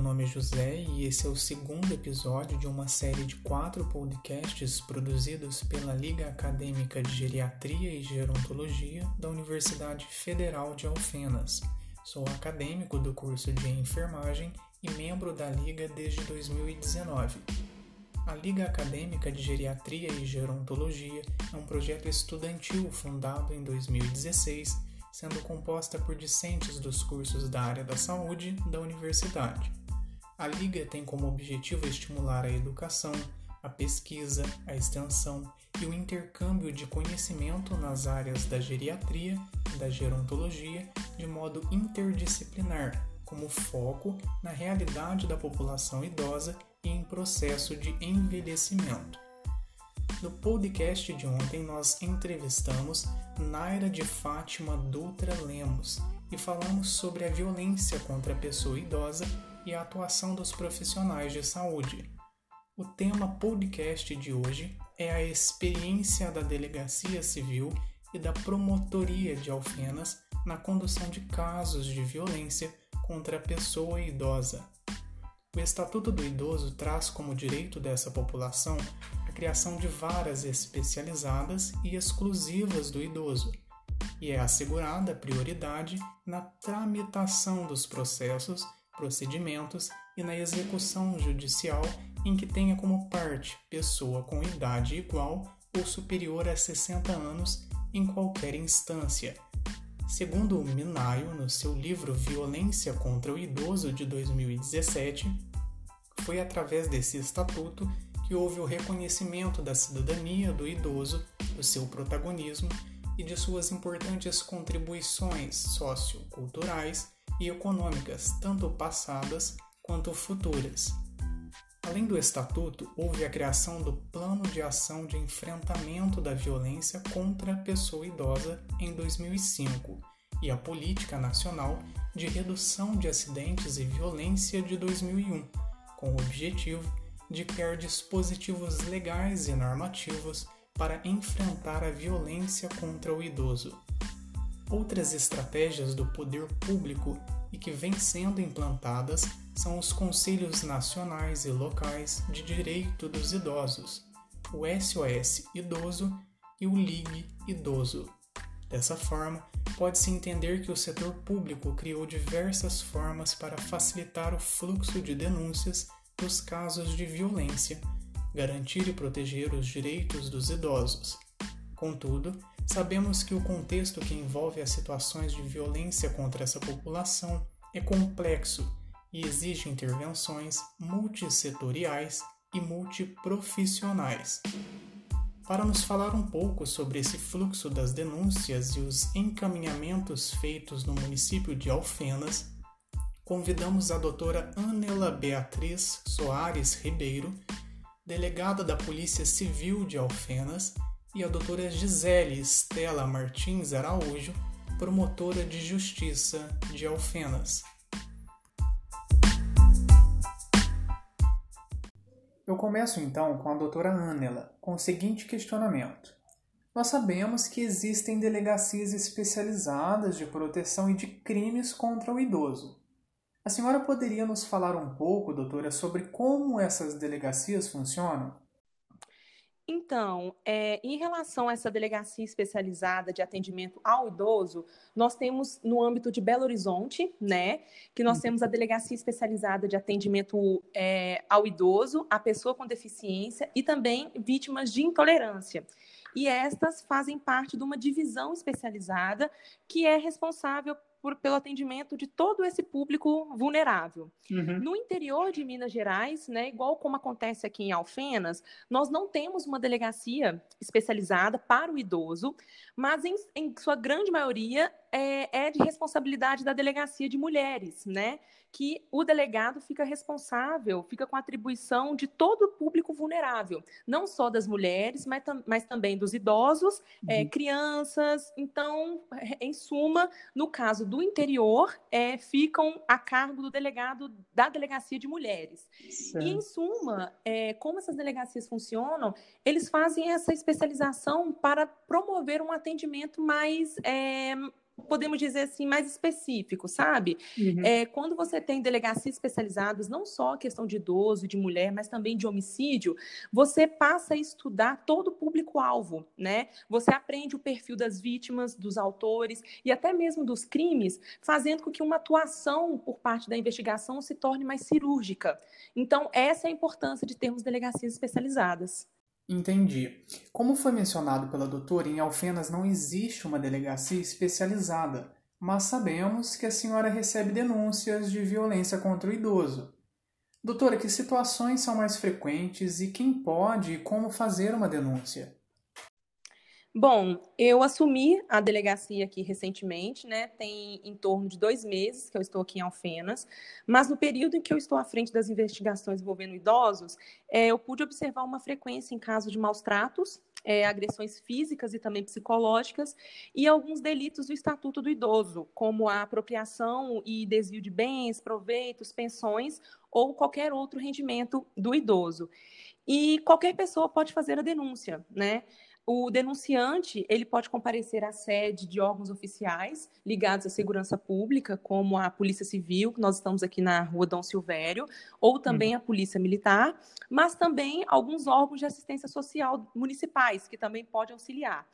meu nome é José e esse é o segundo episódio de uma série de quatro podcasts produzidos pela Liga Acadêmica de Geriatria e Gerontologia da Universidade Federal de Alfenas. Sou acadêmico do curso de enfermagem e membro da Liga desde 2019. A Liga Acadêmica de Geriatria e Gerontologia é um projeto estudantil fundado em 2016 sendo composta por discentes dos cursos da área da saúde da universidade. A Liga tem como objetivo estimular a educação, a pesquisa, a extensão e o intercâmbio de conhecimento nas áreas da geriatria e da gerontologia de modo interdisciplinar, como foco na realidade da população idosa e em processo de envelhecimento. No podcast de ontem, nós entrevistamos Naira de Fátima Dutra Lemos e falamos sobre a violência contra a pessoa idosa e a atuação dos profissionais de saúde. O tema podcast de hoje é a experiência da Delegacia Civil e da Promotoria de Alfenas na condução de casos de violência contra a pessoa idosa. O Estatuto do Idoso traz como direito dessa população criação de varas especializadas e exclusivas do idoso, e é assegurada prioridade na tramitação dos processos, procedimentos e na execução judicial em que tenha como parte pessoa com idade igual ou superior a 60 anos em qualquer instância. Segundo o Minayo, no seu livro Violência contra o Idoso de 2017, foi através desse estatuto que houve o reconhecimento da cidadania do idoso, do seu protagonismo e de suas importantes contribuições socioculturais e econômicas, tanto passadas quanto futuras. Além do Estatuto, houve a criação do Plano de Ação de Enfrentamento da Violência contra a Pessoa Idosa em 2005 e a Política Nacional de Redução de Acidentes e Violência de 2001, com o objetivo de criar dispositivos legais e normativos para enfrentar a violência contra o idoso. Outras estratégias do poder público e que vêm sendo implantadas são os Conselhos Nacionais e Locais de Direito dos Idosos, o SOS Idoso e o Ligue Idoso. Dessa forma, pode-se entender que o setor público criou diversas formas para facilitar o fluxo de denúncias nos casos de violência, garantir e proteger os direitos dos idosos. Contudo, sabemos que o contexto que envolve as situações de violência contra essa população é complexo e exige intervenções multissetoriais e multiprofissionais. Para nos falar um pouco sobre esse fluxo das denúncias e os encaminhamentos feitos no município de Alfenas, convidamos a doutora Anela Beatriz Soares Ribeiro, delegada da Polícia Civil de Alfenas, e a doutora Gisele Estela Martins Araújo, promotora de Justiça de Alfenas. Eu começo então com a doutora Anela, com o seguinte questionamento. Nós sabemos que existem delegacias especializadas de proteção e de crimes contra o idoso. A senhora poderia nos falar um pouco, doutora, sobre como essas delegacias funcionam? Então, é, em relação a essa delegacia especializada de atendimento ao idoso, nós temos no âmbito de Belo Horizonte, né, que nós uhum. temos a delegacia especializada de atendimento é, ao idoso, a pessoa com deficiência e também vítimas de intolerância. E estas fazem parte de uma divisão especializada que é responsável por, pelo atendimento de todo esse público vulnerável. Uhum. No interior de Minas Gerais, né, igual como acontece aqui em Alfenas, nós não temos uma delegacia especializada para o idoso, mas em, em sua grande maioria é, é de responsabilidade da delegacia de mulheres, né? que o delegado fica responsável, fica com a atribuição de todo o público vulnerável, não só das mulheres, mas, mas também dos idosos, é, uhum. é, crianças. Então, em suma, no caso do interior, é, ficam a cargo do delegado da delegacia de mulheres. Certo. E, em suma, é, como essas delegacias funcionam, eles fazem essa especialização para promover um atendimento mais é, podemos dizer assim, mais específico, sabe? Uhum. É, quando você tem delegacias especializadas, não só a questão de idoso, de mulher, mas também de homicídio, você passa a estudar todo o público-alvo, né? Você aprende o perfil das vítimas, dos autores e até mesmo dos crimes, fazendo com que uma atuação por parte da investigação se torne mais cirúrgica. Então, essa é a importância de termos delegacias especializadas. Entendi. Como foi mencionado pela doutora, em Alfenas não existe uma delegacia especializada, mas sabemos que a senhora recebe denúncias de violência contra o idoso. Doutora, que situações são mais frequentes e quem pode e como fazer uma denúncia? Bom, eu assumi a delegacia aqui recentemente, né? Tem em torno de dois meses que eu estou aqui em Alfenas, mas no período em que eu estou à frente das investigações envolvendo idosos, é, eu pude observar uma frequência em casos de maus tratos, é, agressões físicas e também psicológicas, e alguns delitos do Estatuto do Idoso, como a apropriação e desvio de bens, proveitos, pensões ou qualquer outro rendimento do idoso. E qualquer pessoa pode fazer a denúncia, né? O denunciante ele pode comparecer à sede de órgãos oficiais ligados à segurança pública, como a Polícia Civil, que nós estamos aqui na Rua Dom Silvério, ou também uhum. a Polícia Militar, mas também alguns órgãos de assistência social municipais, que também podem auxiliar.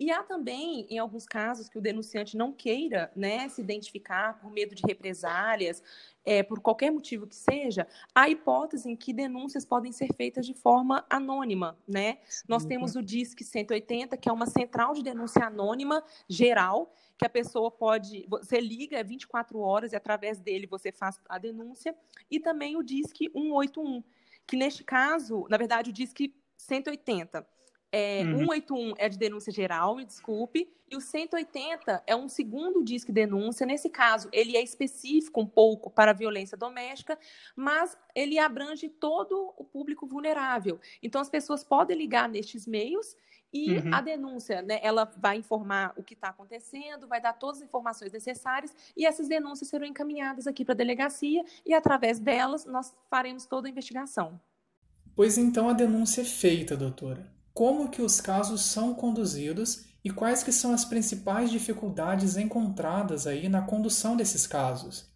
E há também, em alguns casos, que o denunciante não queira né, se identificar por medo de represálias, é, por qualquer motivo que seja, há hipótese em que denúncias podem ser feitas de forma anônima. Né? Nós temos o DISC 180, que é uma central de denúncia anônima geral, que a pessoa pode, você liga é 24 horas e através dele você faz a denúncia, e também o DISC 181, que neste caso, na verdade, o DISC 180 é, uhum. 181 é de denúncia geral, me desculpe, e o 180 é um segundo disque denúncia. Nesse caso, ele é específico um pouco para a violência doméstica, mas ele abrange todo o público vulnerável. Então, as pessoas podem ligar nestes meios e uhum. a denúncia, né, ela vai informar o que está acontecendo, vai dar todas as informações necessárias e essas denúncias serão encaminhadas aqui para a delegacia e, através delas, nós faremos toda a investigação. Pois então a denúncia é feita, doutora como que os casos são conduzidos e quais que são as principais dificuldades encontradas aí na condução desses casos?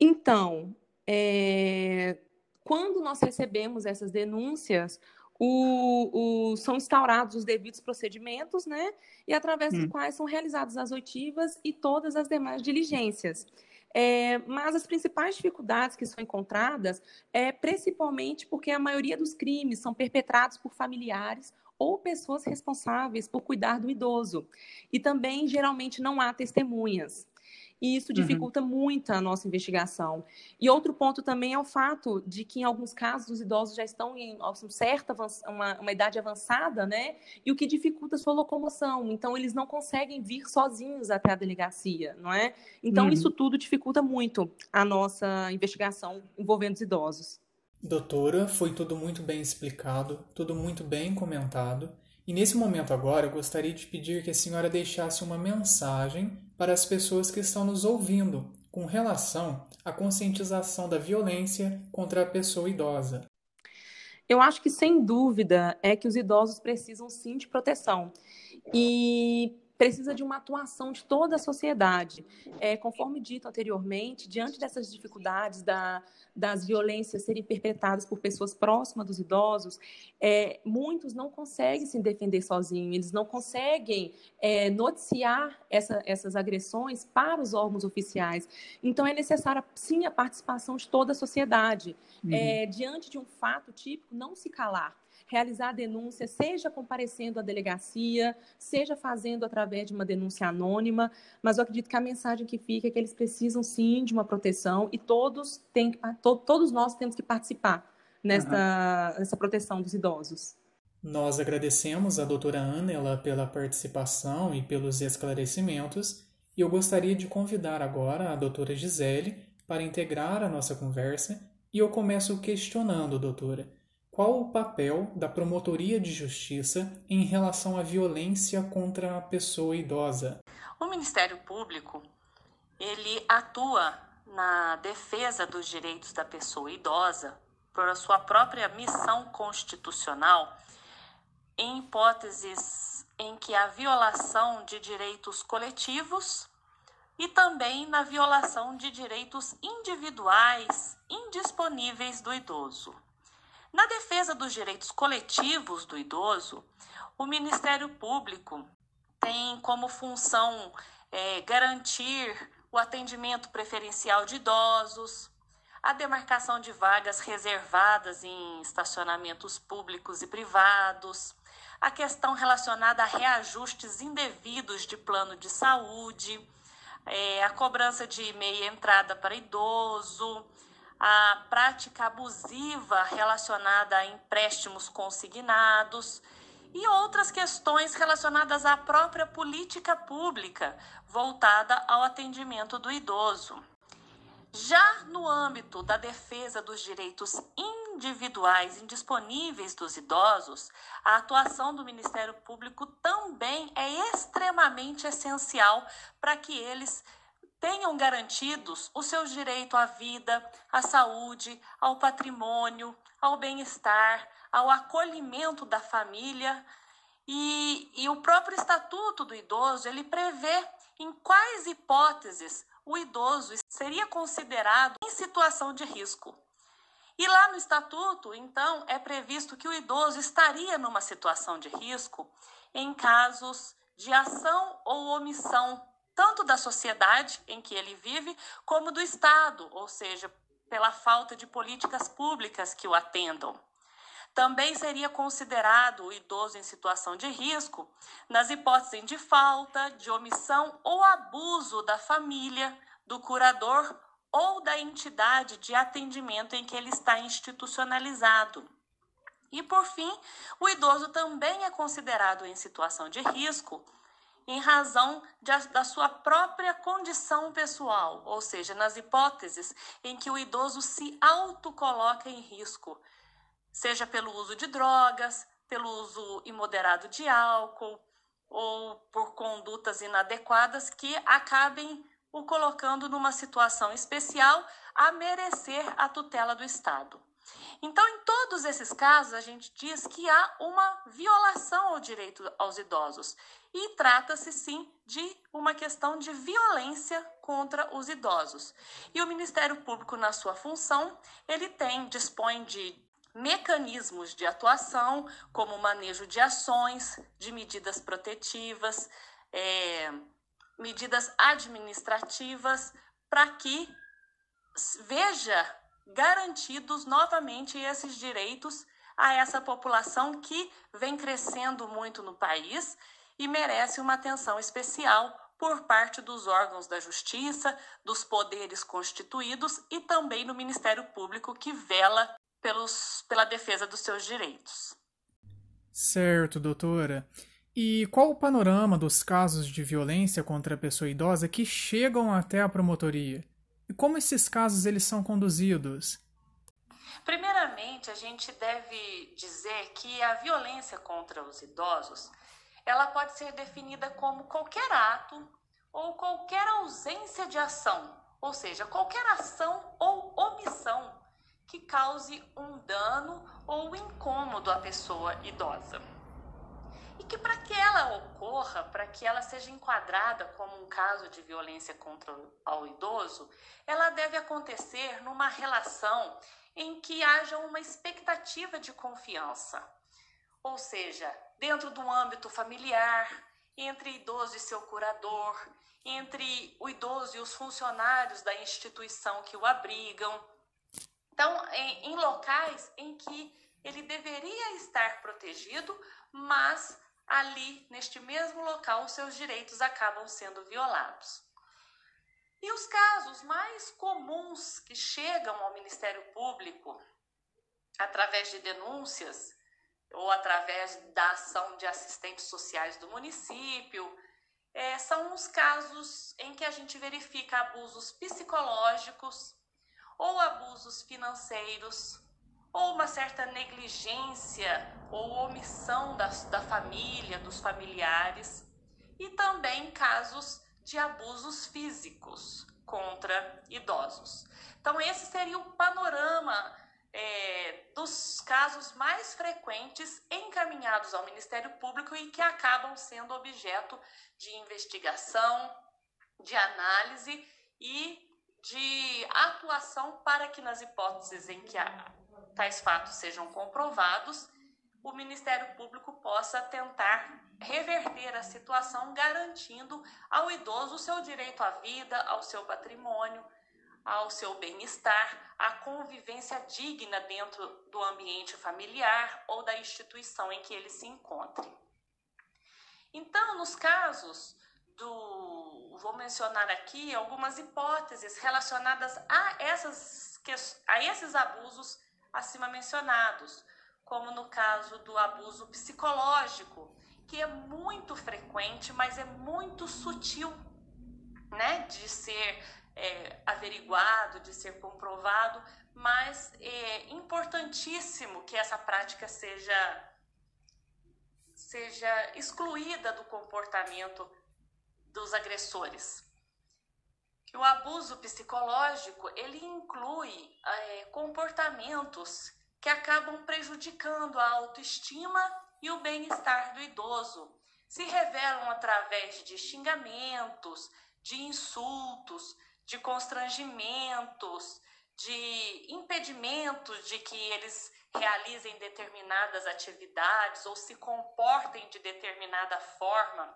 Então, é... quando nós recebemos essas denúncias, o, o, são instaurados os devidos procedimentos, né? E através hum. dos quais são realizadas as oitivas e todas as demais diligências. É, mas as principais dificuldades que são encontradas é principalmente porque a maioria dos crimes são perpetrados por familiares ou pessoas responsáveis por cuidar do idoso. E também, geralmente, não há testemunhas. E isso uhum. dificulta uhum. muito a nossa investigação. E outro ponto também é o fato de que, em alguns casos, os idosos já estão em uma certa uma, uma idade avançada, né? E o que dificulta a sua locomoção. Então, eles não conseguem vir sozinhos até a delegacia, não é? Então, uhum. isso tudo dificulta muito a nossa investigação envolvendo os idosos. Doutora, foi tudo muito bem explicado, tudo muito bem comentado. E nesse momento agora, eu gostaria de pedir que a senhora deixasse uma mensagem para as pessoas que estão nos ouvindo com relação à conscientização da violência contra a pessoa idosa. Eu acho que sem dúvida é que os idosos precisam sim de proteção. E precisa de uma atuação de toda a sociedade. É, conforme dito anteriormente, diante dessas dificuldades da, das violências serem perpetradas por pessoas próximas dos idosos, é, muitos não conseguem se defender sozinhos, eles não conseguem é, noticiar essa, essas agressões para os órgãos oficiais. Então, é necessária, sim, a participação de toda a sociedade. Uhum. É, diante de um fato típico, não se calar realizar a denúncia, seja comparecendo à delegacia, seja fazendo através de uma denúncia anônima, mas eu acredito que a mensagem que fica é que eles precisam sim de uma proteção e todos, têm, to, todos nós temos que participar nessa, uhum. nessa proteção dos idosos. Nós agradecemos a doutora Anela pela participação e pelos esclarecimentos, e eu gostaria de convidar agora a doutora Gisele para integrar a nossa conversa, e eu começo questionando, doutora, qual o papel da promotoria de justiça em relação à violência contra a pessoa idosa? O Ministério Público, ele atua na defesa dos direitos da pessoa idosa por sua própria missão constitucional em hipóteses em que a violação de direitos coletivos e também na violação de direitos individuais indisponíveis do idoso. Na defesa dos direitos coletivos do idoso, o Ministério Público tem como função é, garantir o atendimento preferencial de idosos, a demarcação de vagas reservadas em estacionamentos públicos e privados, a questão relacionada a reajustes indevidos de plano de saúde, é, a cobrança de meia entrada para idoso, a prática abusiva relacionada a empréstimos consignados e outras questões relacionadas à própria política pública voltada ao atendimento do idoso. Já no âmbito da defesa dos direitos individuais indisponíveis dos idosos, a atuação do Ministério Público também é extremamente essencial para que eles tenham garantidos o seu direito à vida, à saúde, ao patrimônio, ao bem-estar, ao acolhimento da família. E, e o próprio Estatuto do Idoso ele prevê em quais hipóteses o idoso seria considerado em situação de risco. E lá no estatuto, então, é previsto que o idoso estaria numa situação de risco em casos de ação ou omissão, tanto da sociedade em que ele vive, como do Estado, ou seja, pela falta de políticas públicas que o atendam. Também seria considerado o idoso em situação de risco nas hipóteses de falta, de omissão ou abuso da família, do curador ou da entidade de atendimento em que ele está institucionalizado. E, por fim, o idoso também é considerado em situação de risco em razão de, da sua própria condição pessoal, ou seja, nas hipóteses em que o idoso se autocoloca em risco, seja pelo uso de drogas, pelo uso imoderado de álcool ou por condutas inadequadas que acabem o colocando numa situação especial a merecer a tutela do Estado. Então, em todos esses casos, a gente diz que há uma violação ao direito aos idosos e trata-se sim de uma questão de violência contra os idosos. E o Ministério Público, na sua função, ele tem dispõe de mecanismos de atuação, como manejo de ações, de medidas protetivas, é, medidas administrativas, para que veja garantidos novamente esses direitos a essa população que vem crescendo muito no país e merece uma atenção especial por parte dos órgãos da justiça, dos poderes constituídos e também no Ministério Público que vela pelos, pela defesa dos seus direitos. Certo, doutora. E qual o panorama dos casos de violência contra a pessoa idosa que chegam até a promotoria? E como esses casos eles são conduzidos? Primeiramente, a gente deve dizer que a violência contra os idosos, ela pode ser definida como qualquer ato ou qualquer ausência de ação, ou seja, qualquer ação ou omissão que cause um dano ou incômodo à pessoa idosa. E que para que ela ocorra, para que ela seja enquadrada como um caso de violência contra o idoso, ela deve acontecer numa relação em que haja uma expectativa de confiança. Ou seja, dentro do âmbito familiar, entre idoso e seu curador, entre o idoso e os funcionários da instituição que o abrigam, então, em, em locais em que ele deveria estar protegido, mas ali, neste mesmo local, seus direitos acabam sendo violados. E os casos mais comuns que chegam ao Ministério Público através de denúncias ou através da ação de assistentes sociais do município, é, são os casos em que a gente verifica abusos psicológicos, ou abusos financeiros, ou uma certa negligência ou omissão da, da família, dos familiares, e também casos de abusos físicos contra idosos. Então, esse seria o panorama é, dos casos mais frequentes encaminhados ao Ministério Público e que acabam sendo objeto de investigação, de análise e de atuação para que, nas hipóteses em que tais fatos sejam comprovados, o Ministério Público possa tentar reverter a situação, garantindo ao idoso o seu direito à vida, ao seu patrimônio, ao seu bem-estar, à convivência digna dentro do ambiente familiar ou da instituição em que ele se encontre. Então, nos casos do. Vou mencionar aqui algumas hipóteses relacionadas a, essas, a esses abusos acima mencionados, como no caso do abuso psicológico, que é muito frequente, mas é muito sutil, né, de ser é, averiguado, de ser comprovado, mas é importantíssimo que essa prática seja seja excluída do comportamento dos agressores. O abuso psicológico ele inclui é, comportamentos que acabam prejudicando a autoestima e o bem-estar do idoso. Se revelam através de xingamentos, de insultos, de constrangimentos, de impedimentos de que eles realizem determinadas atividades ou se comportem de determinada forma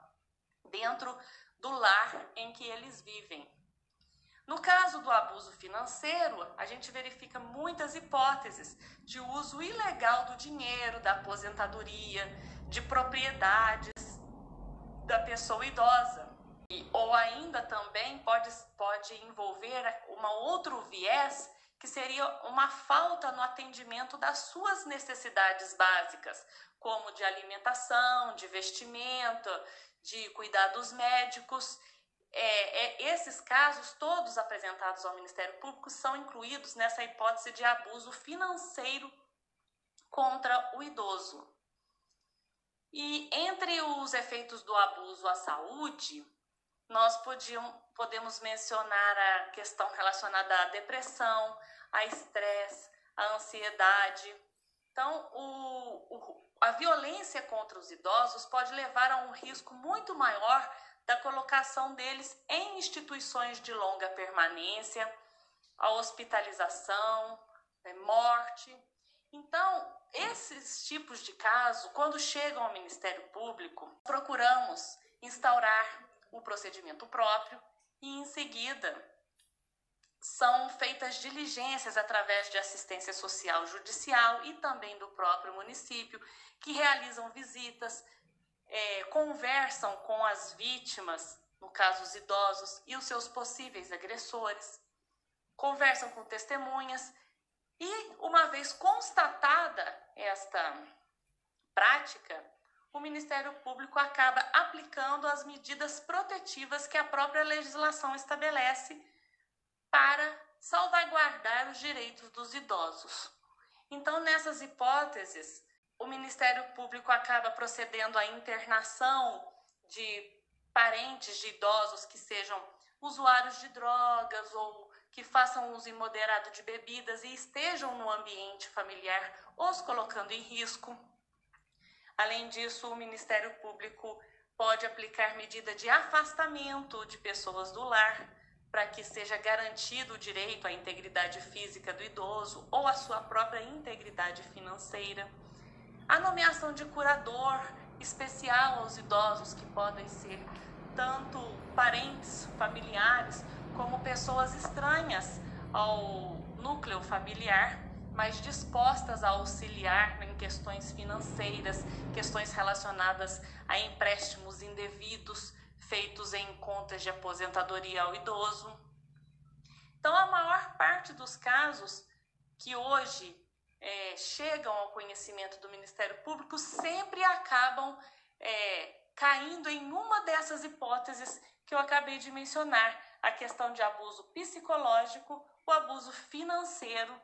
dentro do lar em que eles vivem. No caso do abuso financeiro, a gente verifica muitas hipóteses de uso ilegal do dinheiro, da aposentadoria, de propriedades da pessoa idosa. E, ou ainda também pode, pode envolver um outro viés que seria uma falta no atendimento das suas necessidades básicas, como de alimentação, de vestimento, de cuidados médicos. É, é, esses casos, todos apresentados ao Ministério Público, são incluídos nessa hipótese de abuso financeiro contra o idoso. E entre os efeitos do abuso à saúde, nós podiam, podemos mencionar a questão relacionada à depressão, a estresse, a ansiedade. Então, o, o, a violência contra os idosos pode levar a um risco muito maior da colocação deles em instituições de longa permanência, a hospitalização, né, morte. Então, esses tipos de casos, quando chegam ao Ministério Público, procuramos instaurar o procedimento próprio e, em seguida, são feitas diligências através de assistência social judicial e também do próprio município, que realizam visitas, é, conversam com as vítimas, no caso os idosos, e os seus possíveis agressores, conversam com testemunhas e, uma vez constatada esta prática, o Ministério Público acaba aplicando as medidas protetivas que a própria legislação estabelece para salvaguardar os direitos dos idosos. Então, nessas hipóteses, o Ministério Público acaba procedendo à internação de parentes de idosos que sejam usuários de drogas ou que façam uso imoderado de bebidas e estejam no ambiente familiar, os colocando em risco. Além disso, o Ministério Público pode aplicar medida de afastamento de pessoas do lar, para que seja garantido o direito à integridade física do idoso ou à sua própria integridade financeira. A nomeação de curador especial aos idosos, que podem ser tanto parentes, familiares, como pessoas estranhas ao núcleo familiar, mas dispostas a auxiliar em questões financeiras, questões relacionadas a empréstimos indevidos, feitos em contas de aposentadoria ao idoso. Então, a maior parte dos casos que hoje é, chegam ao conhecimento do Ministério Público sempre acabam é, caindo em uma dessas hipóteses que eu acabei de mencionar: a questão de abuso psicológico, o abuso financeiro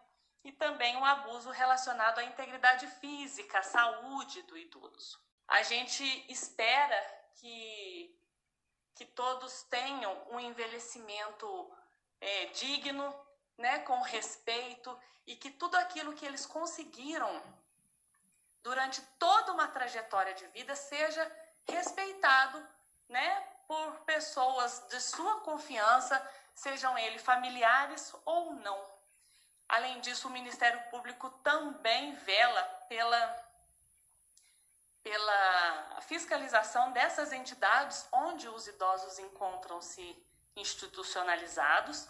e também o abuso relacionado à integridade física, à saúde do idoso. A gente espera que que todos tenham um envelhecimento é, digno, né, com respeito e que tudo aquilo que eles conseguiram durante toda uma trajetória de vida seja respeitado, né, por pessoas de sua confiança, sejam eles familiares ou não. Além disso, o Ministério Público também vela pela, pela fiscalização dessas entidades onde os idosos encontram-se institucionalizados,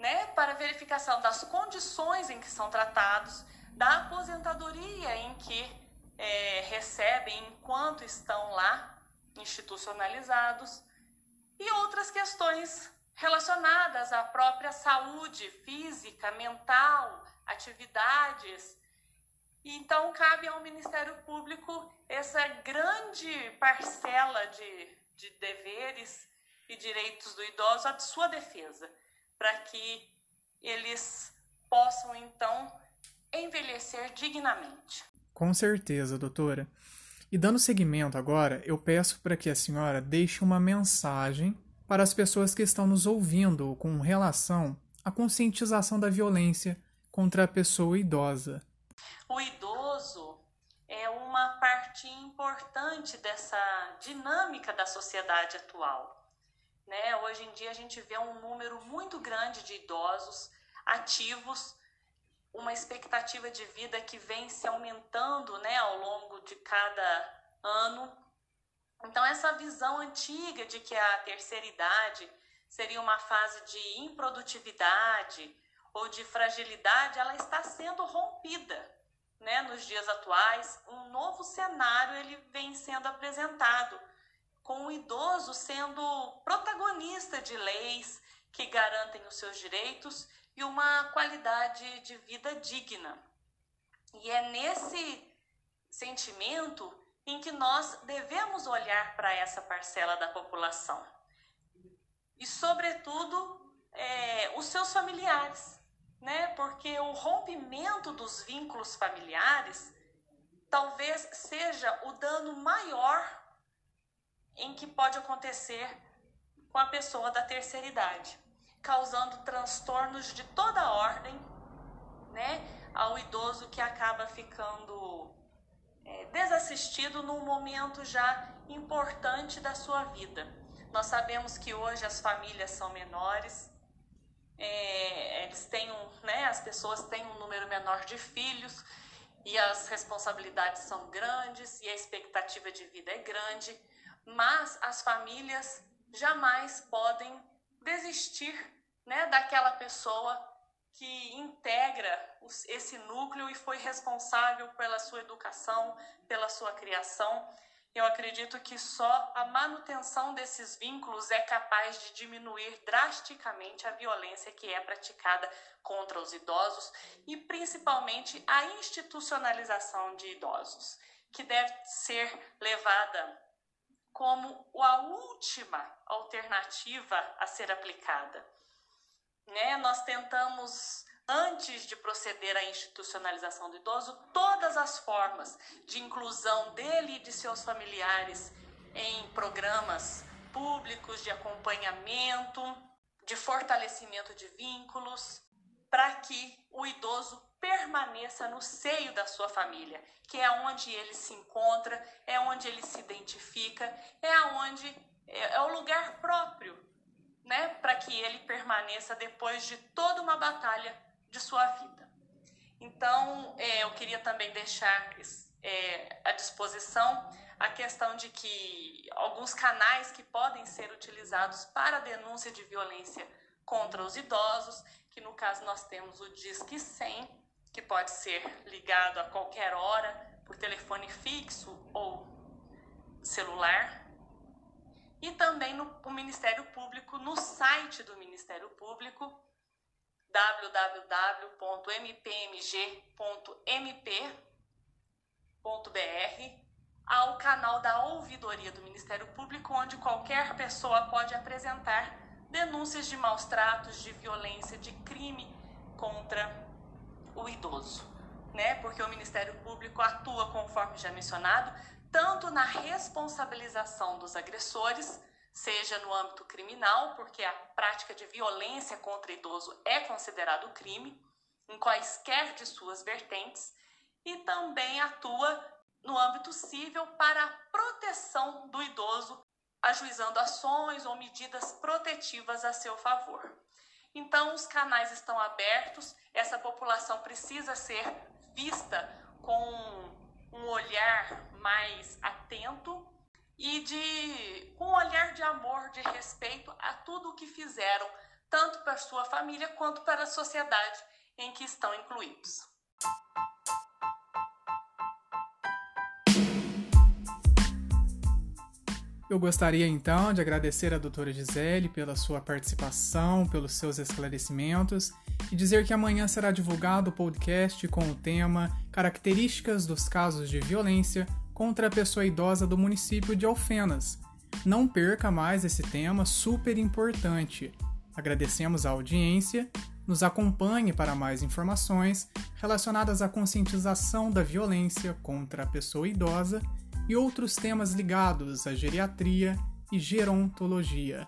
né, para verificação das condições em que são tratados, da aposentadoria em que é, recebem enquanto estão lá institucionalizados e outras questões relacionadas à própria saúde física, mental, atividades. Então, cabe ao Ministério Público essa grande parcela de, de deveres e direitos do idoso à sua defesa, para que eles possam, então, envelhecer dignamente. Com certeza, doutora. E dando seguimento agora, eu peço para que a senhora deixe uma mensagem para as pessoas que estão nos ouvindo com relação à conscientização da violência contra a pessoa idosa. O idoso é uma parte importante dessa dinâmica da sociedade atual. Né? Hoje em dia a gente vê um número muito grande de idosos ativos, uma expectativa de vida que vem se aumentando né, ao longo de cada ano então, essa visão antiga de que a terceira idade seria uma fase de improdutividade ou de fragilidade, ela está sendo rompida. Né? Nos dias atuais, um novo cenário ele vem sendo apresentado, com o idoso sendo protagonista de leis que garantem os seus direitos e uma qualidade de vida digna. E é nesse sentimento em que nós devemos olhar para essa parcela da população. E, sobretudo, é, os seus familiares, né? Porque o rompimento dos vínculos familiares talvez seja o dano maior em que pode acontecer com a pessoa da terceira idade, causando transtornos de toda ordem, né, ao idoso que acaba ficando é, desassistido num momento já importante da sua vida. Nós sabemos que hoje as famílias são menores, é, eles têm um, né, as pessoas têm um número menor de filhos e as responsabilidades são grandes e a expectativa de vida é grande, mas as famílias jamais podem desistir né, daquela pessoa que integra esse núcleo e foi responsável pela sua educação, pela sua criação. Eu acredito que só a manutenção desses vínculos é capaz de diminuir drasticamente a violência que é praticada contra os idosos e principalmente a institucionalização de idosos, que deve ser levada como a última alternativa a ser aplicada né? Nós tentamos, antes de proceder à institucionalização do idoso, todas as formas de inclusão dele e de seus familiares em programas públicos de acompanhamento, de fortalecimento de vínculos, para que o idoso permaneça no seio da sua família, que é onde ele se encontra, é onde ele se identifica, é onde é, é o lugar próprio né, para que ele permaneça depois de toda uma batalha de sua vida. Então, é, eu queria também deixar é, à disposição a questão de que alguns canais que podem ser utilizados para denúncia de violência contra os idosos, que no caso nós temos o Disque 100, que pode ser ligado a qualquer hora por telefone fixo ou celular, e também no o Ministério Público, no site do Ministério Público, www.mpmg.mp.br, ao canal da ouvidoria do Ministério Público, onde qualquer pessoa pode apresentar denúncias de maus tratos, de violência, de crime contra o idoso, né? Porque o Ministério Público atua, conforme já mencionado, tanto na responsabilização dos agressores, seja no âmbito criminal, porque a prática de violência contra idoso é considerado crime, em quaisquer de suas vertentes, e também atua no âmbito civil para a proteção do idoso ajuizando ações ou medidas protetivas a seu favor. Então, os canais estão abertos, essa população precisa ser vista com um olhar mais atento e de um olhar de amor, de respeito a tudo o que fizeram, tanto para sua família quanto para a sociedade em que estão incluídos. Eu gostaria então de agradecer à doutora Gisele pela sua participação, pelos seus esclarecimentos e dizer que amanhã será divulgado o podcast com o tema Características dos casos de violência contra a pessoa idosa do município de Alfenas. Não perca mais esse tema super importante. Agradecemos a audiência, nos acompanhe para mais informações relacionadas à conscientização da violência contra a pessoa idosa e outros temas ligados à geriatria e gerontologia.